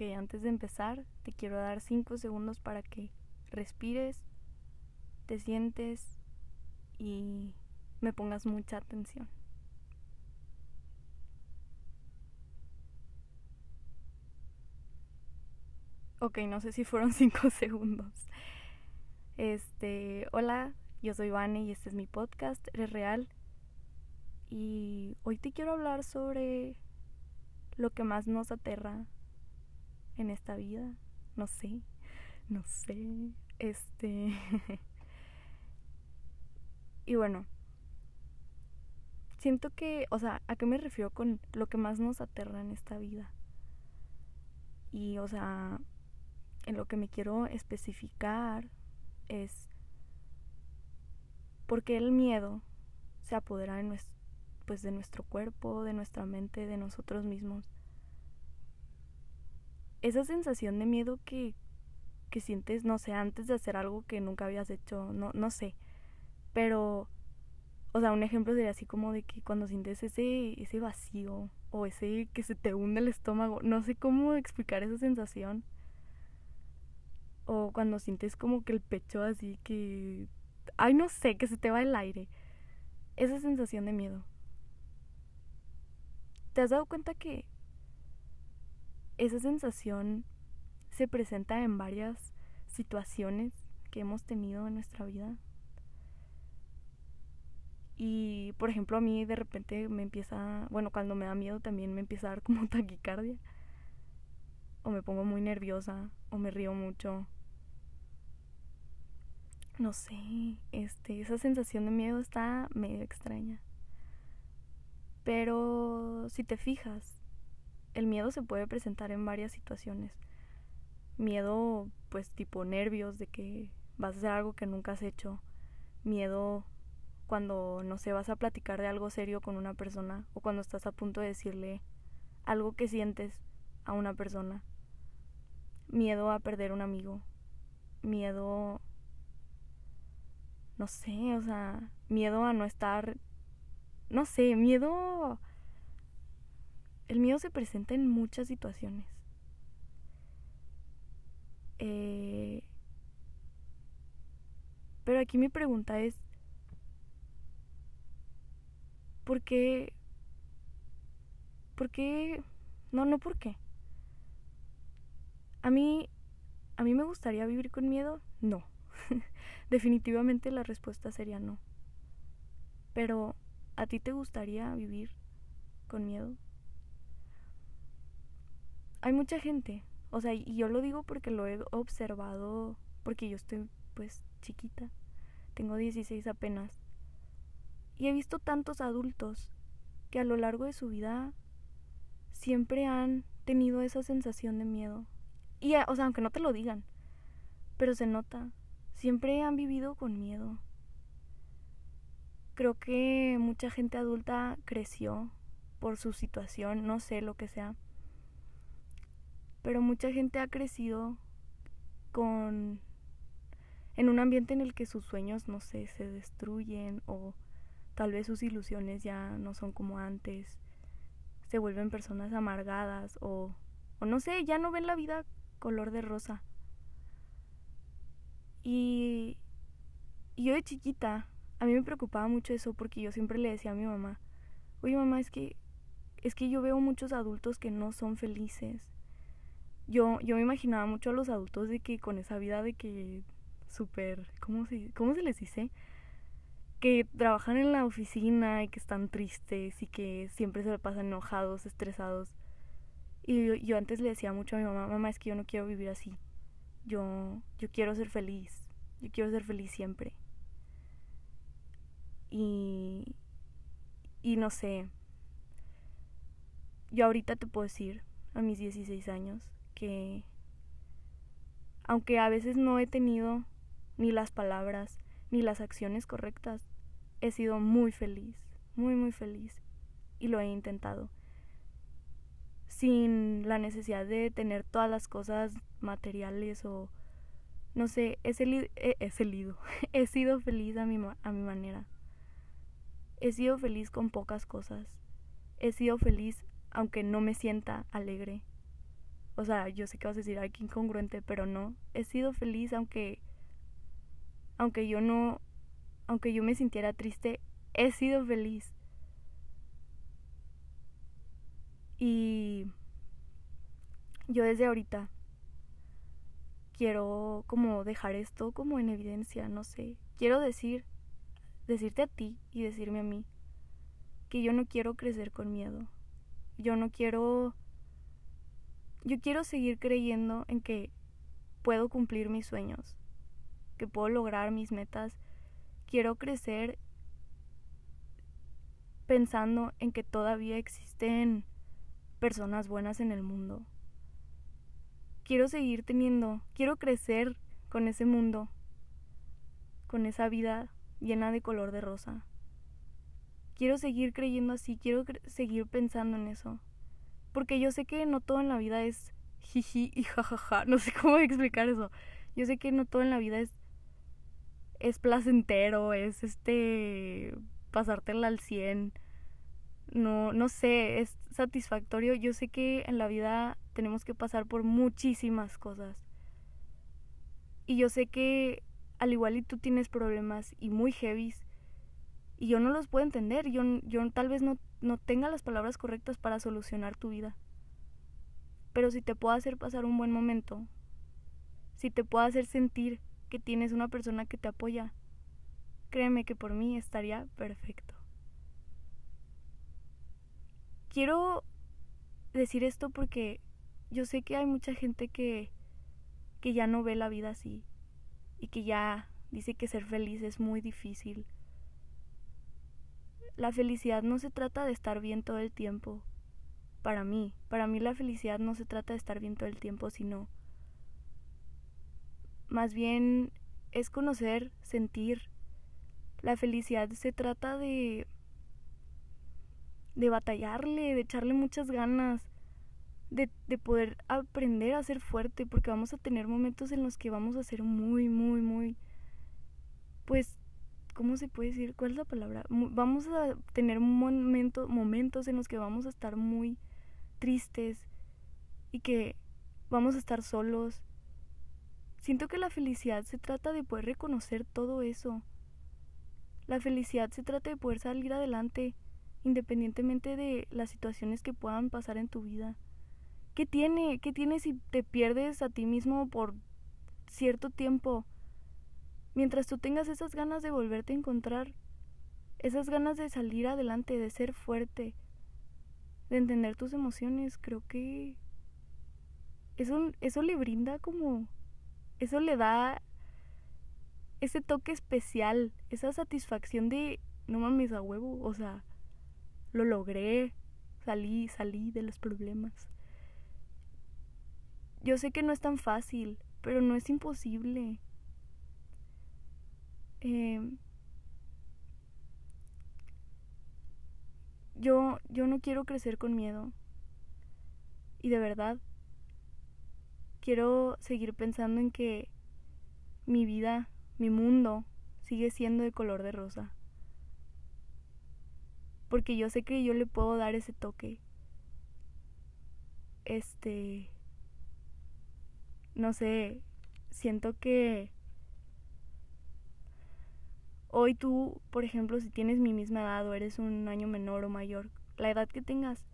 Antes de empezar, te quiero dar 5 segundos para que respires, te sientes y me pongas mucha atención. Ok, no sé si fueron 5 segundos. Este, hola, yo soy Vane y este es mi podcast, Eres Real. Y hoy te quiero hablar sobre lo que más nos aterra en esta vida. No sé, no sé. Este. y bueno, siento que, o sea, ¿a qué me refiero con lo que más nos aterra en esta vida? Y, o sea, en lo que me quiero especificar es porque el miedo se apodera de nuestro, pues de nuestro cuerpo, de nuestra mente, de nosotros mismos. Esa sensación de miedo que, que sientes, no sé, antes de hacer algo que nunca habías hecho, no, no sé. Pero, o sea, un ejemplo sería así como de que cuando sientes ese, ese vacío o ese que se te hunde el estómago, no sé cómo explicar esa sensación. O cuando sientes como que el pecho así que... Ay, no sé, que se te va el aire. Esa sensación de miedo. ¿Te has dado cuenta que esa sensación se presenta en varias situaciones que hemos tenido en nuestra vida? Y, por ejemplo, a mí de repente me empieza, bueno, cuando me da miedo también me empieza a dar como taquicardia. O me pongo muy nerviosa, o me río mucho, no sé, este, esa sensación de miedo está medio extraña. Pero si te fijas, el miedo se puede presentar en varias situaciones. Miedo, pues tipo nervios de que vas a hacer algo que nunca has hecho. Miedo cuando, no sé, vas a platicar de algo serio con una persona o cuando estás a punto de decirle algo que sientes a una persona. Miedo a perder un amigo. Miedo no sé, o sea, miedo a no estar, no sé, miedo... El miedo se presenta en muchas situaciones. Eh, pero aquí mi pregunta es, ¿por qué? ¿Por qué? No, no, ¿por qué? A mí, a mí me gustaría vivir con miedo, no. Definitivamente la respuesta sería no. Pero, ¿a ti te gustaría vivir con miedo? Hay mucha gente, o sea, y yo lo digo porque lo he observado, porque yo estoy pues chiquita, tengo 16 apenas, y he visto tantos adultos que a lo largo de su vida siempre han tenido esa sensación de miedo. Y, o sea, aunque no te lo digan, pero se nota, siempre han vivido con miedo. Creo que mucha gente adulta creció por su situación, no sé lo que sea. Pero mucha gente ha crecido con en un ambiente en el que sus sueños, no sé, se destruyen o tal vez sus ilusiones ya no son como antes. Se vuelven personas amargadas o o no sé, ya no ven la vida color de rosa. Y, yo de chiquita, a mí me preocupaba mucho eso porque yo siempre le decía a mi mamá, oye mamá, es que, es que yo veo muchos adultos que no son felices. Yo, yo me imaginaba mucho a los adultos de que con esa vida de que súper, ¿cómo se, ¿cómo se les dice? Que trabajan en la oficina y que están tristes y que siempre se le pasan enojados, estresados. Y yo, yo antes le decía mucho a mi mamá, mamá, es que yo no quiero vivir así yo, yo quiero ser feliz, yo quiero ser feliz siempre. Y, y no sé, yo ahorita te puedo decir, a mis 16 años, que aunque a veces no he tenido ni las palabras ni las acciones correctas, he sido muy feliz, muy, muy feliz. Y lo he intentado sin la necesidad de tener todas las cosas materiales o no sé, he, he, he sido feliz a mi, a mi manera. He sido feliz con pocas cosas. He sido feliz aunque no me sienta alegre. O sea, yo sé que vas a decir, ay, incongruente, pero no. He sido feliz aunque. Aunque yo no. Aunque yo me sintiera triste, he sido feliz. Y. Yo desde ahorita. Quiero como dejar esto como en evidencia, no sé. Quiero decir. Decirte a ti y decirme a mí. Que yo no quiero crecer con miedo. Yo no quiero yo quiero seguir creyendo en que puedo cumplir mis sueños, que puedo lograr mis metas. Quiero crecer pensando en que todavía existen personas buenas en el mundo. Quiero seguir teniendo, quiero crecer con ese mundo, con esa vida llena de color de rosa. Quiero seguir creyendo así, quiero seguir pensando en eso. Porque yo sé que no todo en la vida es jiji y jajaja. No sé cómo explicar eso. Yo sé que no todo en la vida es. Es placentero, es este. pasártela al 100. No, no sé, es satisfactorio. Yo sé que en la vida tenemos que pasar por muchísimas cosas. Y yo sé que al igual y tú tienes problemas y muy heavies y yo no los puedo entender. Yo, yo tal vez no, no tenga las palabras correctas para solucionar tu vida. Pero si te puedo hacer pasar un buen momento, si te puedo hacer sentir que tienes una persona que te apoya, créeme que por mí estaría perfecto. Quiero decir esto porque yo sé que hay mucha gente que, que ya no ve la vida así y que ya dice que ser feliz es muy difícil la felicidad no se trata de estar bien todo el tiempo. Para mí, para mí la felicidad no se trata de estar bien todo el tiempo, sino más bien es conocer, sentir. La felicidad se trata de de batallarle, de echarle muchas ganas, de, de, poder aprender a ser fuerte, porque vamos a tener momentos en los que vamos a ser muy, muy, muy, pues ¿cómo se puede decir? ¿Cuál es la palabra? Vamos a tener momento, momentos en los que vamos a estar muy tristes y que vamos a estar solos. Siento que la felicidad se trata de poder reconocer todo eso. La felicidad se trata de poder salir adelante independientemente de las situaciones que puedan pasar en tu vida. ¿Qué tiene? ¿Qué tiene si te pierdes a ti mismo por cierto tiempo? Mientras tú tengas esas ganas de volverte a encontrar, esas ganas de salir adelante, de ser fuerte, de entender tus emociones, creo que eso, eso le brinda como, eso le da ese toque especial, esa satisfacción de, no mames a huevo, o sea, lo logré, salí, salí de los problemas. Yo sé que no es tan fácil, pero no es imposible. Em, yo, yo no quiero crecer con miedo. Y de verdad, quiero seguir pensando en que mi vida, mi mundo, sigue siendo de color de rosa. Porque yo sé que yo le puedo dar ese toque. Este... No sé, siento que Hoy tú, por ejemplo, si tienes mi misma edad o eres un año menor o mayor, la edad que tengas,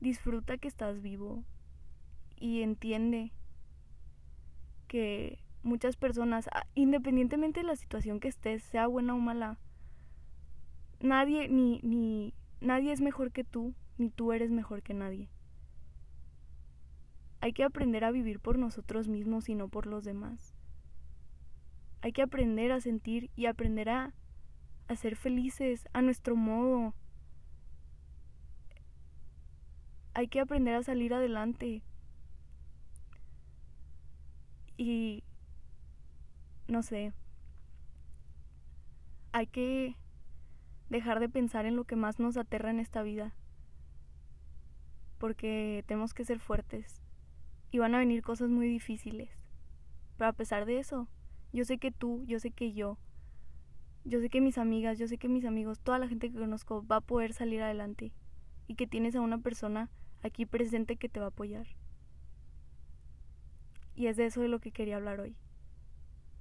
disfruta que estás vivo y entiende que muchas personas, ah, independientemente de la situación que estés, sea buena o mala, nadie ni ni nadie es mejor que tú, ni tú eres mejor que nadie. Hay que aprender a vivir por nosotros mismos y no por los demás. Hay que aprender a sentir y aprender a, ser felices a nuestro modo. Hay que aprender a salir adelante. Y no sé. Hay que dejar de pensar en lo que más nos aterra en esta vida. Porque tenemos que ser fuertes. Y van a venir cosas muy difíciles. Pero a pesar de eso, yo sé que tú, yo sé que yo, yo sé que mis amigas, yo sé que mis amigos, toda la gente que conozco va a poder salir adelante y que tienes a una persona aquí presente que te va a apoyar. Y es de eso de lo que quería hablar hoy.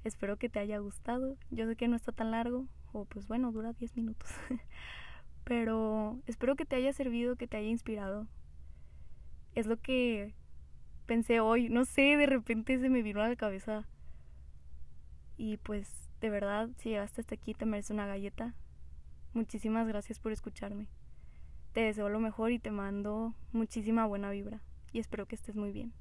Espero que te haya gustado. Yo sé que no está tan largo, o pues bueno, dura 10 minutos. Pero espero que te haya servido, que te haya inspirado. Es lo que pensé hoy. No sé, de repente se me vino a la cabeza. Y pues, de verdad, si llegaste hasta aquí, te mereces una galleta. Muchísimas gracias por escucharme. Te deseo lo mejor y te mando muchísima buena vibra. Y espero que estés muy bien.